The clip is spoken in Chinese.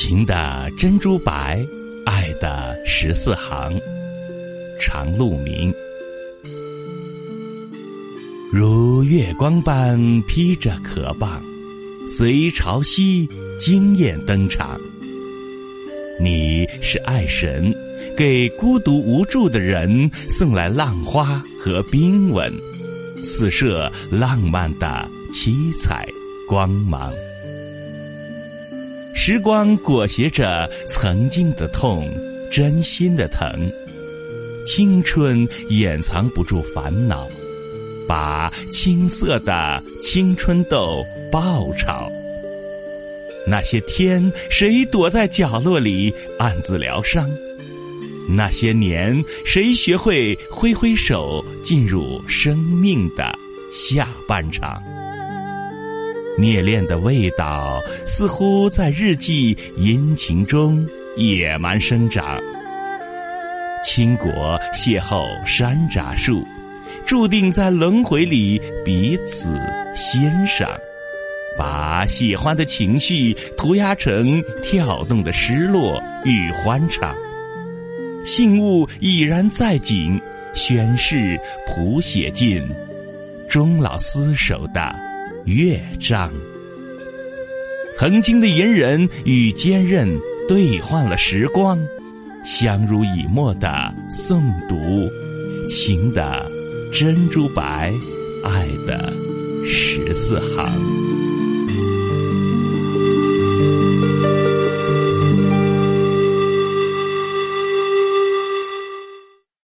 情的珍珠白，爱的十四行。长路明，如月光般披着壳棒，随潮汐惊艳登场。你是爱神，给孤独无助的人送来浪花和冰吻，四射浪漫的七彩光芒。时光裹挟着曾经的痛，真心的疼。青春掩藏不住烦恼，把青涩的青春痘爆炒。那些天，谁躲在角落里暗自疗伤？那些年，谁学会挥挥手进入生命的下半场？虐恋的味道，似乎在日记殷勤中野蛮生长。倾国邂逅山楂树，注定在轮回里彼此欣赏。把喜欢的情绪涂鸦成跳动的失落与欢畅，信物已然在景，宣誓谱写尽终老厮守的乐章。曾经的隐忍与坚韧兑换了时光，相濡以沫的诵读，情的珍珠白，爱的十四行。